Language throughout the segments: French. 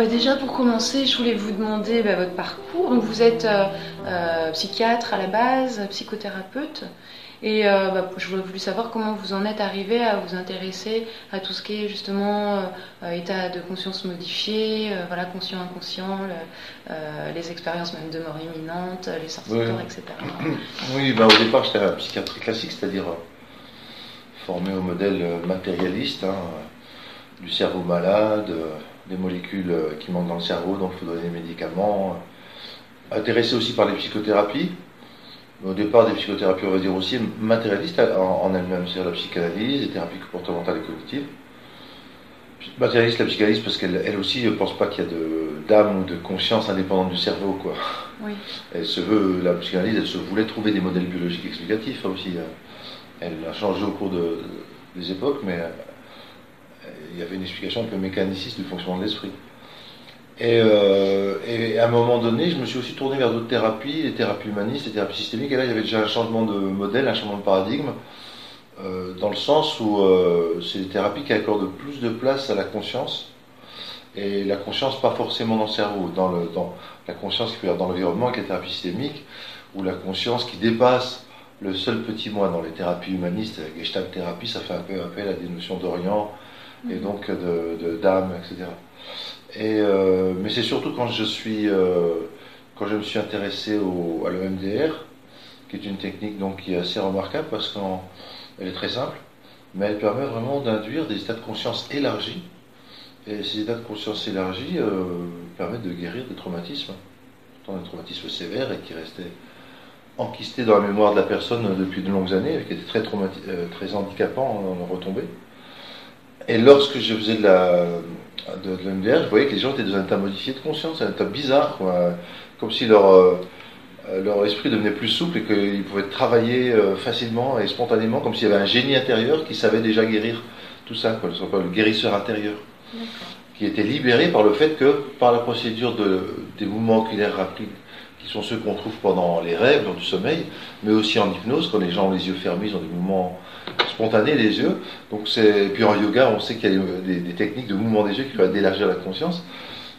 Bah, déjà pour commencer, je voulais vous demander bah, votre parcours. Donc vous êtes euh, euh, psychiatre à la base, psychothérapeute. Et euh, bah, je voulais savoir comment vous en êtes arrivé à vous intéresser à tout ce qui est justement état de conscience modifié, voilà, conscient, inconscient, les expériences même de mort imminente, les sorties de corps, etc. Oui, bah, au départ j'étais un psychiatre classique, c'est-à-dire formé au modèle matérialiste, hein, du cerveau malade des molécules euh, qui manquent dans le cerveau, donc il faut donner des médicaments. Intéressé aussi par les psychothérapies. Au départ, des psychothérapies, on va dire aussi matérialistes en, elles-mêmes, c'est-à-dire la psychanalyse, les thérapies comportementales et cognitives. Matérialiste, la psychanalyse, parce qu'elle elle aussi ne pense pas qu'il y a d'âme ou de conscience indépendante du cerveau. Quoi. Oui. Elle se veut, la psychanalyse, elle se voulait trouver des modèles biologiques explicatifs hein, aussi. Hein. Elle a changé au cours de, des époques, mais il y avait une explication un peu mécaniciste du fonctionnement de l'esprit. Euh, et, à un moment donné, je me suis aussi tourné vers d'autres thérapies, les thérapies humanistes, les thérapies systémiques, et là il y avait déjà un changement de modèle, un changement de paradigme, euh, dans le sens où euh, c'est des thérapies qui accordent plus de place à la conscience, et la conscience pas forcément dans le cerveau, dans, le, la conscience qui peut être dans l'environnement avec les thérapies systémiques, ou la conscience qui dépasse le seul petit moi dans les thérapies humanistes, la gestalt thérapie, ça fait un peu appel à des notions d'Orient, et donc de, d'âme, etc. Et, euh, mais c'est surtout quand je suis, euh, quand je me suis intéressé au, à l'EMDR, qui est une technique donc qui est assez remarquable parce qu'elle est très simple, mais elle permet vraiment d'induire des états de conscience élargis. Et ces états de conscience élargis euh, permettent de guérir des traumatismes, pourtant des traumatismes sévères et qui restaient enquistés dans la mémoire de la personne depuis de longues années, et qui étaient très, très handicapants en retombées. Et lorsque je faisais de la de, je voyais que les gens étaient dans un état modifié de conscience, un état bizarre, comme si leur, euh, leur esprit devenait plus souple et qu'ils pouvaient travailler euh, facilement et spontanément, comme s'il y avait un génie intérieur qui savait déjà guérir tout ça, quoi, le guérisseur intérieur, qui était libéré par le fait que, par la procédure de, des mouvements oculaires rapides, qui sont ceux qu'on trouve pendant les rêves, lors du sommeil, mais aussi en hypnose, quand les gens ont les yeux fermés, ils ont des mouvements spontané les yeux. Donc c'est puis en yoga, on sait qu'il y a des, techniques de mouvement des yeux qui permettent d'élargir la conscience.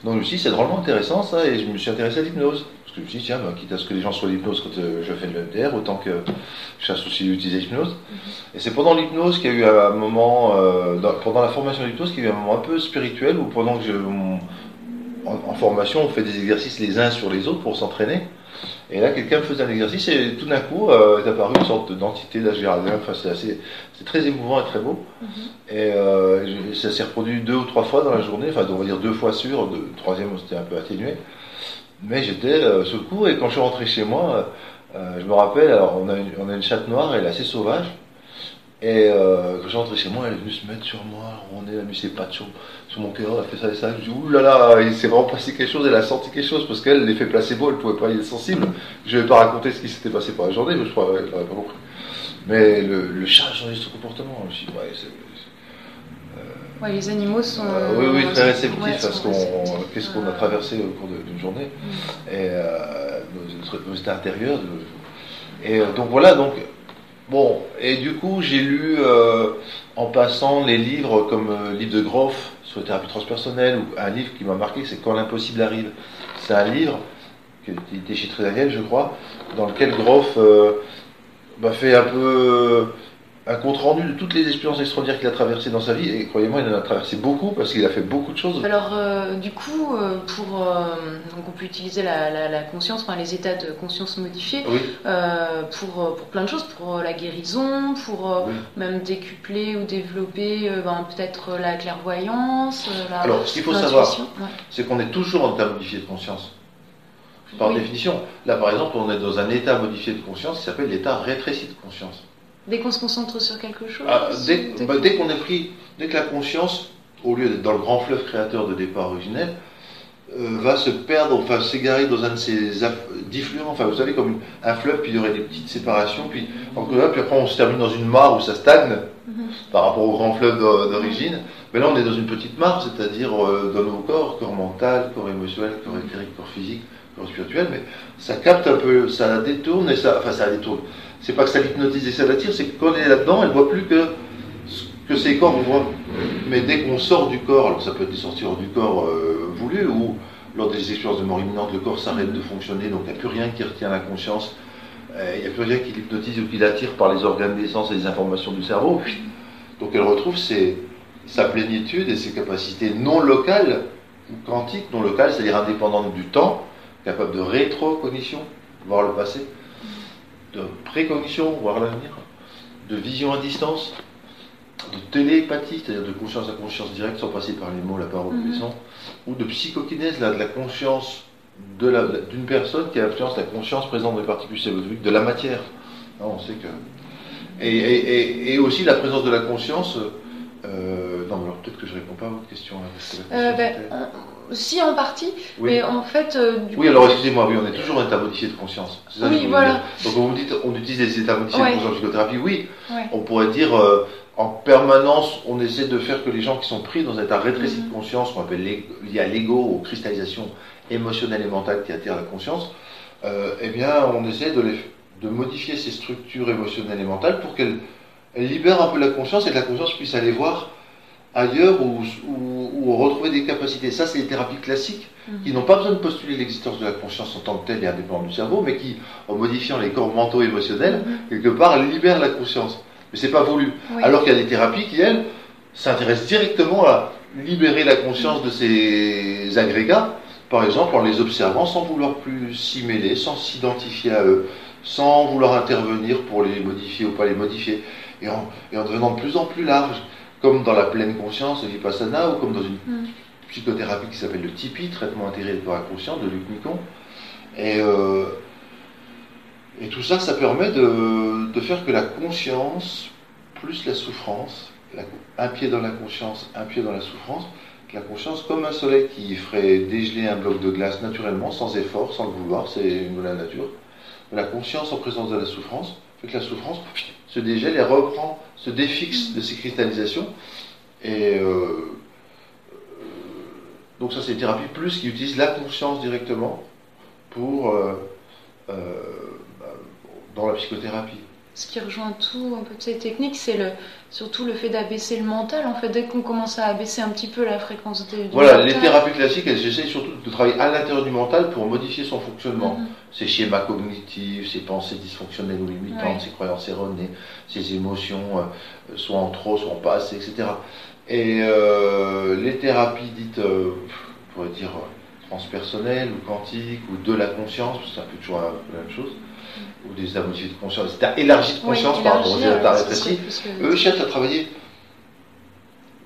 Donc je me suis dit, c'est drôlement intéressant ça, et je me suis intéressé à l'hypnose. Parce que je me suis dit, tiens, bah, quitte à ce que les gens soient l'hypnose quand euh, je fais de l'EMDR, autant que je cherche aussi d'utiliser l'hypnose. Mm-hmm. Et c'est pendant l'hypnose qu'il y a eu un moment, euh, pendant la formation de l'hypnose, qu'il y a eu un moment un peu spirituel, où pendant que je, en, formation, on fait des exercices les uns sur les autres pour s'entraîner. Et là, quelqu'un faisait un exercice et tout d'un coup euh, est apparu une sorte d'entité d'âge Enfin, c'est assez, c'est très émouvant et très beau. Mhm. Et euh, ça s'est reproduit deux ou trois fois dans la journée. Enfin, on va dire deux fois sûr. Le troisième, c'était un peu atténué. Mais j'étais euh, sur et quand je suis rentré chez moi, euh, je me rappelle. Alors, on a, une, on a une chatte noire. Elle est assez sauvage. Et euh, quand je suis rentré chez moi, elle est venue se mettre sur moi, on est, elle a mis ses pattes sur, mon cœur, elle a fait ça et ça. Je dis, oulala, il s'est vraiment passé quelque chose, elle a senti quelque chose, parce qu'elle, l'effet placebo, elle pouvait pas y être sensible. Je vais pas raconter ce qui s'était passé par la journée, mais je crois qu'elle n'aurait pas compris. Mais le, le chat a changé son comportement. Je ouais, c'est. Euh, ouais, les animaux sont. Euh, oui, oui, très réceptifs parce qu'on, qu'est-ce qu'on a traversé au cours d'une journée. Mm. Et euh, nos, nos, états intérieurs. De, et donc voilà, donc Bon, et du coup, j'ai lu euh, en passant les livres comme le euh, livre de Groff sur la thérapie transpersonnelle, ou un livre qui m'a marqué, c'est Quand l'impossible arrive. C'est un livre qui était chez Daniel, je crois, dans lequel Groff euh, fait un peu un compte rendu de toutes les expériences extraordinaires qu'il a traversées dans sa vie. Et croyez-moi, il en a traversé beaucoup parce qu'il a fait beaucoup de choses. Alors, euh, du coup, euh, pour, euh, donc on peut utiliser la, conscience, enfin les états de conscience modifiés pour, pour plein de choses, pour la guérison, pour même décupler ou développer ben, peut-être la clairvoyance. La, Alors, ce qu'il faut savoir, c'est qu'on est toujours en état modifié de conscience. Par définition. Là, par exemple, on est dans un état modifié de conscience qui s'appelle l'état rétréci de conscience. Dès qu'on se concentre sur quelque chose ah, bah, Dès, qu'on est pris, dès que la conscience, au lieu d'être dans le grand fleuve créateur de départ originel, euh, va se perdre, enfin s'égarer dans un de ces diffluents, enfin vous savez comme un fleuve, puis il y aurait des petites séparations, puis, puis après on se termine dans une mare où ça stagne mhm. par rapport au grand fleuve d'origine. Mais là on est dans une petite mare, c'est-à-dire euh, dans nos corps, corps mental, corps émotionnel, corps éthérique, corps physique, corps spirituel, mais ça capte un peu, ça détourne et ça, enfin ça détourne c'est pas que ça l'hypnotise et ça l'attire, c'est que quand elle est là-dedans, elle voit plus que que ses corps voient. Mais dès qu'on sort du corps, alors ça peut être des sorties du corps euh, voulu, où lors des expériences de mort imminente, le corps s'arrête de fonctionner, donc il n'y a plus rien qui retient la conscience, euh, il n'y a plus rien qui l'hypnotise ou qui l'attire par les organes d'essence et les informations du cerveau. Donc elle retrouve sa plénitude et ses capacités non locales ou quantiques, non locales, c'est-à-dire indépendantes du temps, capable de rétrocognition, voir le passé, de précognition, voir l'avenir, de vision à distance, de télépathie, c'est-à-dire de conscience à conscience directe sans passer par les mots, la parole, mm -hmm. ou de psychokinèse, là, de la conscience d'une personne qui a influence la conscience présente les particules célotiques de la matière. Ah, on sait que. Et, et, aussi la présence de la conscience. Euh, non, mais alors peut-être que je ne réponds pas à votre question. euh, si, en partie, mais en fait. Euh, oui, alors excusez-moi, oui, on est toujours en état modifié de conscience. Ça oui, voilà. Donc, vous me dites, on utilise les états modifiés de conscience en psychothérapie, oui. On pourrait dire, euh, en permanence, on essaie de faire que les gens qui sont pris dans un état rétréci de mm-hmm. conscience, qu'on appelle lié à l'ego, aux cristallisations émotionnelles et mentales qui attirent la conscience, euh, eh bien, on essaie de, les, de modifier ces structures émotionnelles et mentales pour qu'elles libèrent un peu la conscience et que la conscience puisse aller voir ailleurs ou, ou, retrouver des capacités. Ça, c'est les thérapies classiques qui n'ont pas besoin de postuler l'existence de la conscience en tant que telle et indépendante du cerveau, mais qui, en modifiant les corps mentaux et émotionnels, mm-hmm. quelque part, libèrent la conscience mais c'est pas voulu. Alors qu'il y a des thérapies qui, elles, s'intéressent directement à libérer la conscience de ces agrégats, par exemple en les observant sans vouloir plus s'y mêler, sans s'identifier à eux, sans vouloir intervenir pour les modifier ou pas les modifier, et en, devenant de plus en plus large, comme dans la pleine conscience de Vipassana ou comme dans une mm. psychothérapie qui s'appelle le TIPI, traitement intégré de corps conscience de Luc Nicon. Et euh, et tout ça, ça permet de, faire que la conscience, plus la souffrance, un pied dans la conscience, un pied dans la souffrance, que la conscience, comme un soleil qui ferait dégeler un bloc de glace naturellement, sans effort, sans le vouloir, c'est une de la nature, la conscience en présence de la souffrance la souffrance se dégèle et reprend, se défixe de ses cristallisations. Et euh, euh, donc ça c'est une thérapie plus qui utilise la conscience directement euh, dans la psychothérapie. Ce qui rejoint tout un peu de ces techniques, c'est le, surtout le fait d'abaisser le mental. En fait, dès qu'on commence à abaisser un petit peu la fréquence des. Voilà, les thérapies classiques, elles essaient surtout de travailler à l'intérieur du mental pour modifier son fonctionnement. Mhm. Ses schémas cognitifs, ses pensées dysfonctionnelles ou limitantes, ses croyances erronées, ses émotions, euh, soit en trop, soit en pas assez, etc. Et euh, les thérapies dites, euh, on pourrait dire, transpersonnelles ou quantiques ou de la conscience, c'est un peu toujours la même chose ou des états de conscience, des états élargis de conscience par rapport aux états rétrécis, eux cherchent à travailler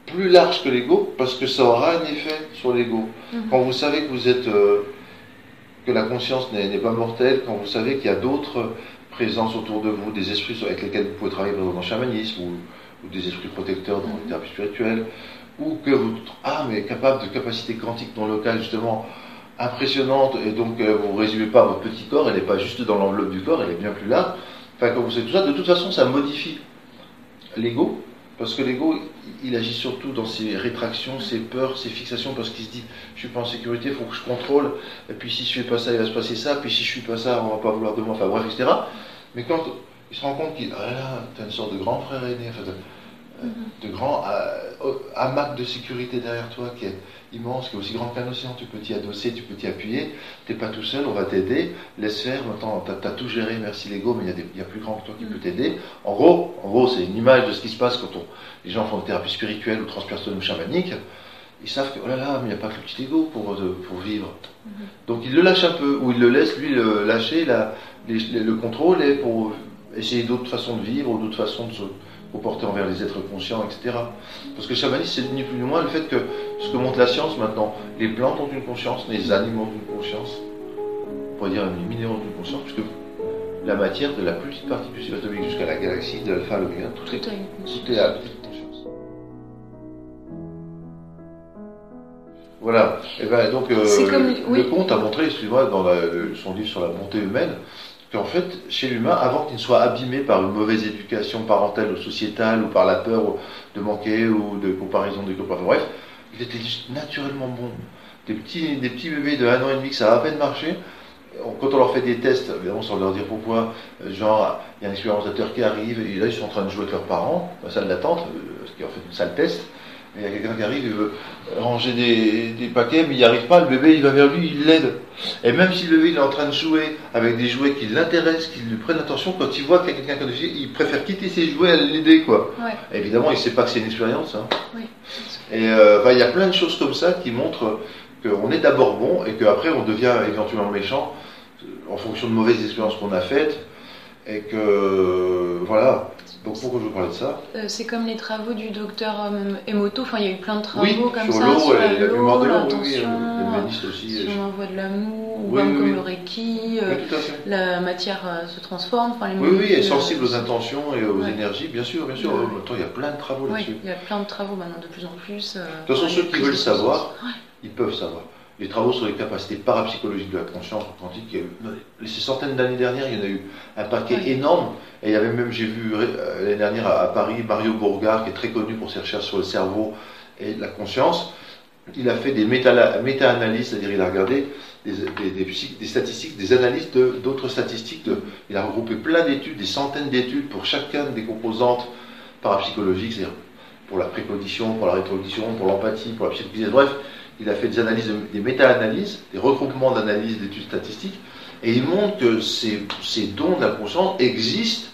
plus large que l'ego parce que ça aura un effet sur l'ego. Mhm. Quand vous savez que vous êtes euh, que la conscience n'est pas mortelle, quand vous savez qu'il y a d'autres présences autour de vous, des esprits avec lesquels vous pouvez travailler dans le chamanisme ou, des esprits protecteurs dans les thérapies spirituelles, ou que vous ah mais capable de capacités quantiques non locales justement impressionnante et donc euh, vous ne résumez pas votre petit corps, elle n'est pas juste dans l'enveloppe du corps, elle est bien plus là. Enfin, quand vous savez tout ça, de toute façon, ça modifie l'ego, parce que l'ego, il agit surtout dans ses rétractions, ses peurs, ses fixations, parce qu'il se dit, je suis pas en sécurité, il faut que je contrôle, et puis si je fais pas ça, il va se passer ça, puis si je suis pas ça, on va pas vouloir de moi, enfin bref, etc. Mais quand il se rend compte qu'il, ah là, as une sorte de grand frère aîné, enfin, de, mm-hmm. de grand euh, hamac de sécurité derrière toi qui est immense, qui est aussi grand qu'un océan. Tu peux t'y adosser, tu peux t'y appuyer. Tu n'es pas tout seul, on va t'aider. Laisse faire. Maintenant, tu as, tout géré, merci l'ego, mais il y, a plus grand que toi qui peut t'aider. En gros, en gros c'est une image de ce qui se passe quand les gens font une thérapie spirituelle ou transpersonnelle ou chamanique. Ils savent que, oh là là, mais il n'y a pas que le petit ego pour, euh, pour vivre. Mm-hmm. Donc ils le lâchent un peu, ou ils le laissent, lui, le lâcher la, le contrôle, et pour essayer d'autres façons de vivre ou d'autres façons de se comporter envers les êtres conscients, etc. Parce que le chamanisme, c'est ni plus ni moins le fait que ce que montre la science maintenant, les plantes ont une conscience, les animaux ont une conscience, on pourrait dire les minéraux ont une conscience, puisque la matière, de la plus petite particule subatomique jusqu'à la galaxie, de l'alpha à l'oméga, tout, est, tout est à conscience. Voilà. Et ben, donc, euh, le comte a montré, excusez-moi, dans son livre sur la bonté humaine, qu'en fait, chez l'humain, avant qu'il ne soit abîmé par une mauvaise éducation parentale ou sociétale, ou par la peur de manquer, ou de comparaison de copains, bref, il était juste naturellement bon. Des petits, des petits bébés de 1 an et demi ça a à peine marché, quand on leur fait des tests, évidemment sans leur dire pourquoi, euh, genre, il y a un expérimentateur qui arrive, et là ils sont en train de jouer avec leurs parents, dans la salle d'attente, euh, ce qui est en fait une salle test, Il y a quelqu'un qui arrive, il veut ranger des, paquets, mais il n'y arrive pas, le bébé il va vers lui, il l'aide. Et même si le bébé il est en train de jouer avec des jouets qui l'intéressent, qui lui prennent attention, quand il voit qu'il y a quelqu'un qui a il préfère quitter ses jouets à l'aider. quoi. Évidemment, il ne sait pas que c'est une expérience. Hein. Et euh, il y a plein de choses comme ça qui montrent qu'on est d'abord bon et qu'après on devient éventuellement méchant en fonction de mauvaises expériences qu'on a faites. Et que, voilà, donc pourquoi je vous parlais de ça euh, C'est comme les travaux du docteur euh, Emoto, enfin il y a eu plein de travaux oui, comme sur ça, sur la, l'eau, l'intention, aussi, si on envoie de l'amour, ou comme le Reiki, euh, la matière se transforme. Enfin, les oui, oui, est sensible aux intentions et aux énergies, bien sûr, bien sûr. il y a plein de travaux là-dessus. Oui, il y a plein de travaux maintenant, de plus en plus. de toute façon, ceux qui veulent savoir, ils peuvent savoir les travaux sur les capacités parapsychologiques de la conscience quantique. Il y a eu, ces centaines d'années dernières, il y en a eu un paquet énorme. Et il y avait même, j'ai vu euh, l'année dernière à, Paris, Mario Bourgard, qui est très connu pour ses recherches sur le cerveau et la conscience. Il a fait des méta-analyses, c'est-à-dire il a regardé des, des, statistiques, des analyses d'autres statistiques. il a regroupé plein d'études, des centaines d'études pour chacun des composantes parapsychologiques, c'est-à-dire pour la précognition, pour la rétrocognition, pour l'empathie, pour la psychologie. Bref, il a fait des analyses, des méta-analyses, des regroupements d'analyses d'études statistiques, et il montre que ces, dons de la conscience existent.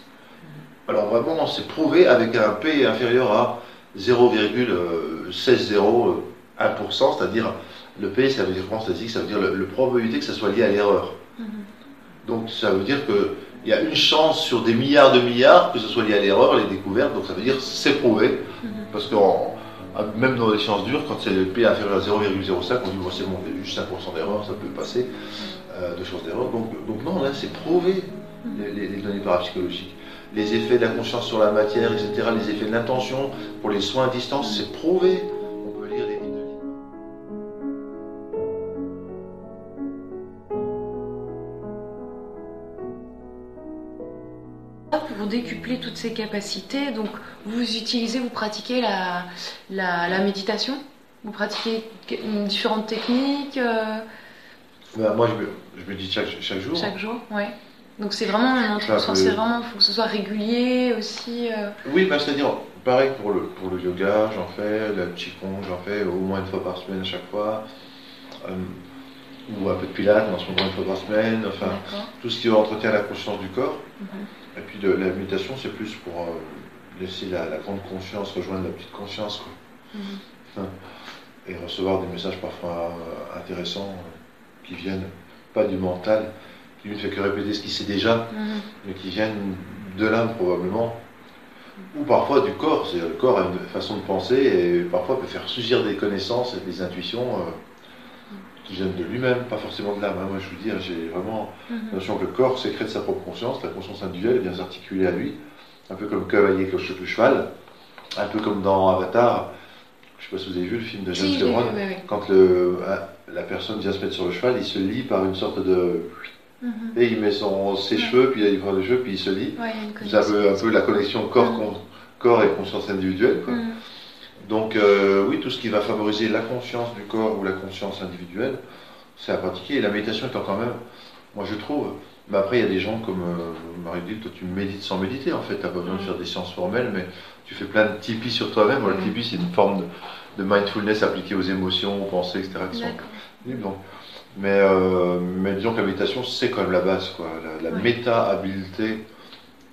Alors vraiment, c'est prouvé avec un P inférieur à 0,16001%, c'est-à-dire le P, ça veut dire statistique, ça veut dire le, probabilité que ça soit lié à l'erreur. Mm-hmm. Donc ça veut dire qu'il y a une chance sur des milliards de milliards que ce soit lié à l'erreur, les découvertes, donc ça veut dire c'est prouvé, mm-hmm. parce qu'en même dans les sciences dures, quand c'est le P inférieur à 0,05, on dit bon, c'est bon, juste 5% d'erreur, ça peut passer, euh, de chances d'erreur. Donc, donc non, là, c'est prouvé, les, données parapsychologiques. Les effets de la conscience sur la matière, etc., les effets de l'intention pour les soins à distance, c'est prouvé. Ces capacités, donc vous utilisez, vous pratiquez la, la, méditation? Vous pratiquez différentes techniques euh? bah, Moi, je, je médite chaque, chaque jour. Chaque jour, oui. Donc c'est vraiment un c'est vraiment, il faut que ce soit régulier aussi. Euh. Oui, bah, c'est-à-dire, pareil pour le, pour le yoga, j'en fais, le qigong, j'en fais au moins une fois par semaine à chaque fois. Euh, ou un peu de pilates, en ce moment une fois par semaine, enfin, tout ce qui entretient la conscience du corps. Mhm. Et puis la méditation, c'est plus pour euh, laisser la, grande conscience rejoindre la petite conscience. Mhm. Hein, et recevoir des messages parfois euh, intéressants euh, qui viennent pas du mental, qui ne fait que répéter ce qu'il sait déjà, mhm. mais qui viennent de l'âme probablement, ou parfois du corps. C'est le corps a une façon de penser et parfois peut faire surgir des connaissances et des intuitions qui viennent de lui-même, pas forcément de l'âme. Hein. Moi, je vous dis, j'ai vraiment mhm. la notion que le corps sécrète sa propre conscience, la conscience individuelle vient s'articuler à lui, un peu comme cavalier cloche le cheval, un peu comme dans Avatar. Je ne sais pas si vous avez vu le film de James Cameron, quand le, la personne vient se mettre sur le cheval, il se lie par une sorte de mhm. et il met son, ses cheveux, puis il prend les cheveux, puis il se lie. vous avez un peu la connexion corps, mhm. corps et conscience individuelle. Quoi. Donc euh, oui, tout ce qui va favoriser la conscience du corps ou la conscience individuelle, c'est à pratiquer. Et la méditation étant quand même, moi je trouve, mais après il y a des gens comme euh, Marie dit, toi tu médites sans méditer en fait, tu n'as pas besoin de faire des séances formelles, mais tu fais plein de tipis sur toi-même. Le tipi c'est une forme de, mindfulness appliquée aux émotions, aux pensées, etc. Qui sont donc, mais, euh, mais disons que la méditation c'est quand même la base, quoi. La, méta-habileté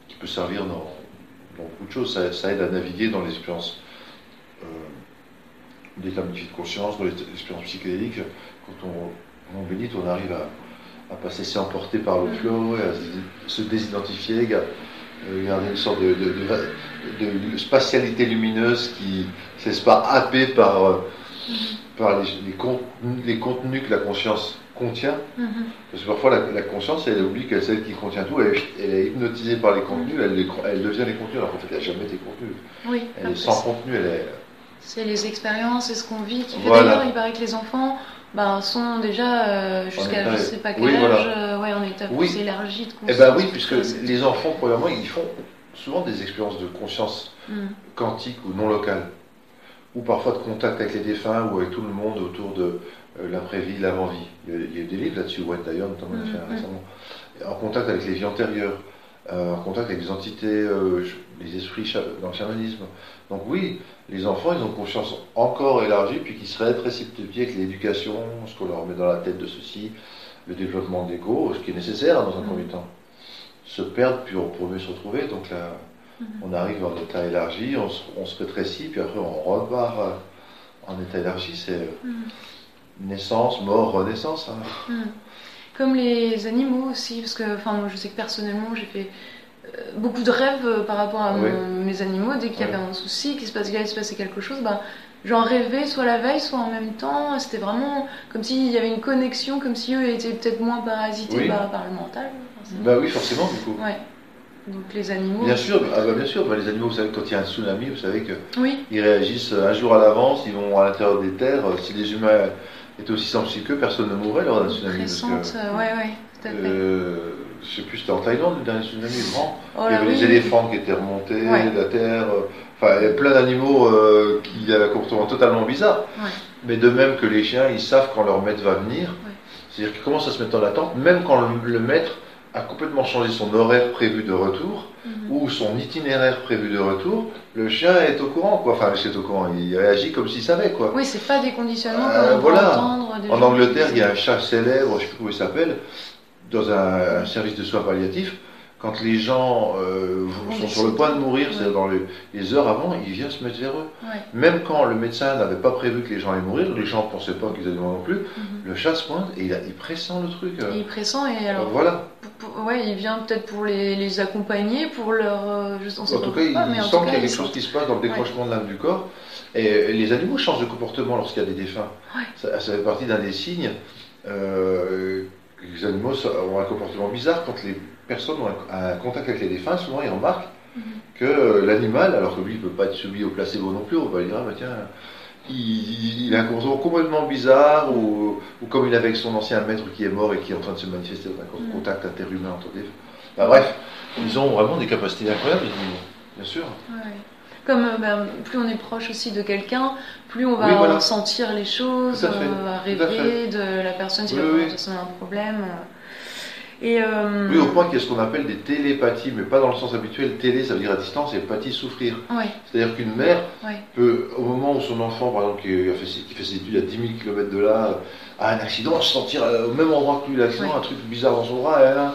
qui peut servir dans, beaucoup de choses, ça aide à naviguer dans les expériences euh, d'état de conscience, dans l'expérience psychédélique, quand on, on médite, on arrive à, à pas se laisser emporter par le flot, et à se, désidentifier, à, euh, garder une sorte de, de, spatialité lumineuse qui ne se laisse pas happer par, euh, par les, les, contenus, que la conscience contient. Mm-hmm. Parce que parfois la, conscience, elle oublie qu'elle est celle qui contient tout, elle, elle, est hypnotisée par les contenus, elle, elle devient les contenus, alors qu'en fait elle n'a jamais été contenue. Oui, elle est sans contenu, elle est c'est les expériences, c'est ce qu'on vit qui fait. D'ailleurs, il paraît que les enfants ben, sont déjà euh, jusqu'à je sais pas quel âge, euh, ouais, en état oui. plus élargi de conscience. Eh ben oui, puisque les enfants, premièrement, ils font souvent des expériences de conscience mm. quantique ou non locale, ou parfois de contact avec les défunts ou avec tout le monde autour de euh, l'après-vie, l'avant-vie. Il, y a eu des livres là-dessus, Wayne d'ailleurs, notamment, mm, fait mm. récemment. En contact avec les vies antérieures. Euh, en contact avec des entités, euh, les esprits dans le chamanisme. Donc oui, les enfants, ils ont conscience encore élargie, puis qui seraient précipités avec l'éducation, ce qu'on leur met dans la tête de ceci, le développement d'ego, ce qui est nécessaire dans un premier temps. Se perdre, puis on peut mieux se retrouver. Donc là, mhm. on arrive en état élargi, on se, rétrécit, puis après on repart euh, en état élargi. C'est mhm. naissance, mort, renaissance. Hein. Comme les animaux aussi, parce que enfin, moi je sais que personnellement j'ai fait euh, beaucoup de rêves euh, par rapport à mes animaux. Dès qu'il y avait un souci, qu'il se, passait, se passait quelque chose, ben, j'en rêvais soit la veille, soit en même temps. C'était vraiment comme s'il y avait une connexion, comme si eux étaient peut-être moins parasités par, le mental. Bah oui, forcément, du coup. Ouais. Donc les animaux. Bien sûr, ah bah bien sûr. Bah, les animaux, vous savez, quand il y a un tsunami, vous savez qu'ils réagissent un jour à l'avance, ils vont à l'intérieur des terres. Si les humains était aussi sensible que personne ne mourrait lors d'un tsunami. Récente, euh, ouais, ouais, tout à fait. Euh, je sais plus, c'était en Thaïlande le dernier tsunami grand. Oh il y avait les éléphants qui étaient remontés, la terre. Euh, enfin, il y a plein d'animaux qui avaient un comportement totalement bizarre. Mais de même que les chiens, ils savent quand leur maître va venir. C'est-à-dire qu'ils commencent à se mettre en attente, même quand le maître a complètement changé son horaire prévu de retour mhm. ou son itinéraire prévu de retour, le chien est au courant, quoi. Enfin, est au courant, il réagit comme s'il savait, quoi. Oui, c'est pas des conditionnements euh, voilà. en Angleterre, il y a un chat célèbre, je sais plus comment il s'appelle, dans un service de soins palliatifs quand les gens euh, sont sur le point de mourir, c'est dans les, heures avant, il vient se mettre vers eux. Même quand le médecin n'avait pas prévu que les gens allaient mourir, les gens ne pensaient pas qu'ils allaient mourir non plus, mhm. le chat se pointe et il, il pressent le truc. il pressent et alors. voilà. ouais, il vient peut-être pour les, accompagner, pour leur. Euh, en tout cas, il, sent qu'il y a quelque chose qui se passe dans le décrochement de l'âme du corps. Et les animaux changent de comportement lorsqu'il y a des défunts. Ça, fait partie d'un des signes. Euh, les animaux ont un comportement bizarre quand les personnes ont un, contact avec les défunts, souvent ils remarquent mhm. que euh, l'animal, alors que lui ne peut pas être soumis au placebo non plus, on va lui dire, ah, bah, tiens, il, a un comportement complètement bizarre, ou, comme il avait avec son ancien maître qui est mort et qui est en train de se manifester dans un mhm. contact interhumain entre des. Bah, bref, ils ont vraiment des capacités incroyables, bien sûr. Comme euh, ben, plus on est proche aussi de quelqu'un, plus on va sentir les choses, euh, rêver de la personne si oui, a un problème. Et euh, Oui, au point qu'il y a ce qu'on appelle des télépathies, mais pas dans le sens habituel. Télé, ça veut dire à distance, et pathie, souffrir. C'est-à-dire qu'une mère peut, au moment où son enfant, par exemple, qui, a fait, qui fait ses études à 10 000 km de là, a un accident, se sentir au même endroit que lui, l'accident, un truc bizarre dans son bras,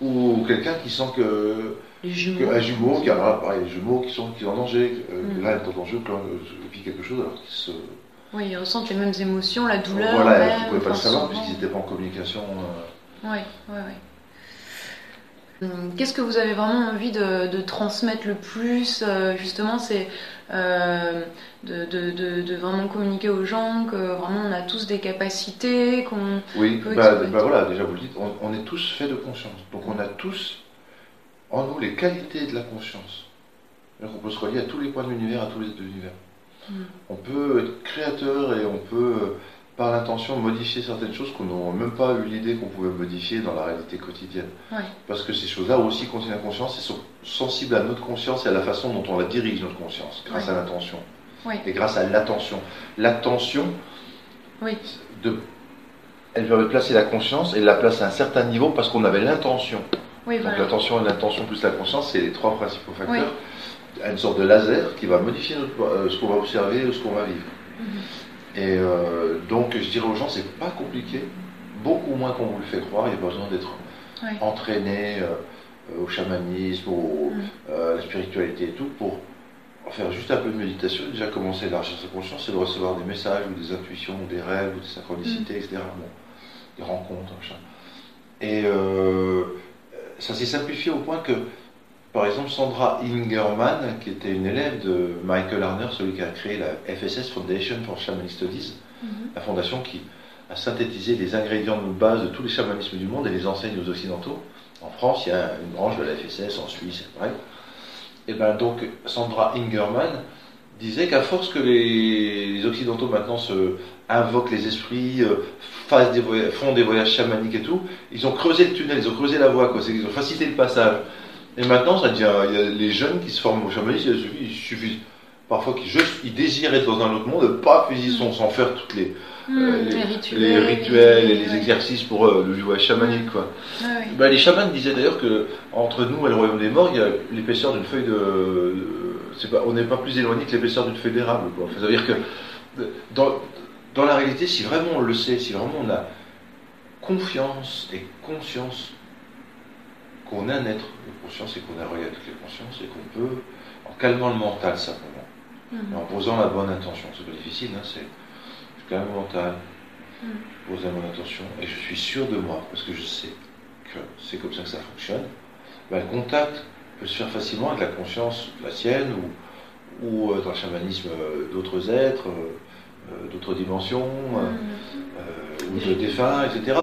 ou quelqu'un qui sent que les jumeaux. un jumeau qui a pareil, les jumeaux qui sont, qui sont en danger. Euh, mm. Là, elle est en danger elle vit quelque chose alors qu'ils se. Oui, ils ressentent les mêmes émotions, la douleur. Voilà, ils ne pouvaient pas le savoir puisqu'ils n'étaient pas en communication. Oui, oui, oui. Qu'est-ce que vous avez vraiment envie de, transmettre le plus euh, Justement, c'est euh, de, de, vraiment communiquer aux gens que vraiment on a tous des capacités, qu'on. Oui, bah, bah, voilà, déjà vous le dites, on, on, est tous faits de conscience. Donc on a tous en nous les qualités de la conscience. On peut se relier à tous les points de l'univers, à tous les êtres de l'univers. Mm. On peut être créateur et on peut, par l'intention, modifier certaines choses qu'on n'aurait même pas eu l'idée qu'on pouvait modifier dans la réalité quotidienne. Parce que ces choses-là aussi contiennent la conscience et sont sensibles à notre conscience et à la façon dont on la dirige, notre conscience, grâce à l'intention. Et grâce à l'attention. L'attention, de, elle permet de placer la conscience et de la placer à un certain niveau parce qu'on avait l'intention. Donc l'attention et l'intention plus la conscience, c'est les trois principaux facteurs. Une sorte de laser qui va modifier euh, ce qu'on va observer ou ce qu'on va vivre. Mhm. Et euh, donc je dirais aux gens, c'est pas compliqué, beaucoup moins qu'on vous le fait croire, il n'y a pas besoin d'être entraîné euh, au chamanisme, ou mhm. à la spiritualité et tout, pour faire juste un peu de méditation, déjà commencer à élargir sa conscience et de recevoir des messages ou des intuitions, ou des rêves, ou des synchronicités, mhm. etc. des rencontres, machin. Et ça s'est simplifié au point que, par exemple, Sandra Ingerman, qui était une élève de Michael Arner, celui qui a créé la FSS Foundation for Shamanic Studies, mhm. la fondation qui a synthétisé les ingrédients de base de tous les chamanismes du monde et les enseigne aux Occidentaux. En France, il y a une branche de la FSS, en Suisse, c'est pareil. Et bien donc, Sandra Ingerman disait qu'à force que les, Occidentaux maintenant se invoquent les esprits, euh, fassent des font des voyages chamaniques et tout, ils ont creusé le tunnel, ils ont creusé la voie, quoi. ils ont facilité le passage. Et maintenant, ça dit, il y a les jeunes qui se forment au chamanisme, il suffit parfois qu'ils juste, ils désirent être dans un autre monde, pas ils y sont sans faire toutes les, les, les rituels, les rituels et les exercices pour euh, le voyage chamanique. Quoi. Ah oui. Bah, les chamans disaient d'ailleurs que entre nous et le royaume des morts, il y a l'épaisseur d'une feuille de. de- c'est pas, on n'est pas plus éloigné que l'épaisseur d'une feuille d'érable. Quoi. Enfin, ça veut dire que dans, dans la réalité, si vraiment on le sait, si vraiment on a confiance et conscience qu'on est un être de conscience et qu'on est relié à toutes les consciences et qu'on peut, en calmant le mental simplement, et en posant la bonne intention, c'est pas difficile, hein, c'est je calme le mental, Mm. je pose la bonne intention, et je suis sûr de moi, parce que je sais que c'est comme ça que ça fonctionne, ben, le contact peut se faire facilement avec la conscience, la sienne, ou, ou euh, dans le chamanisme euh, d'autres êtres, euh, d'autres dimensions, euh, ou de défunts, etc.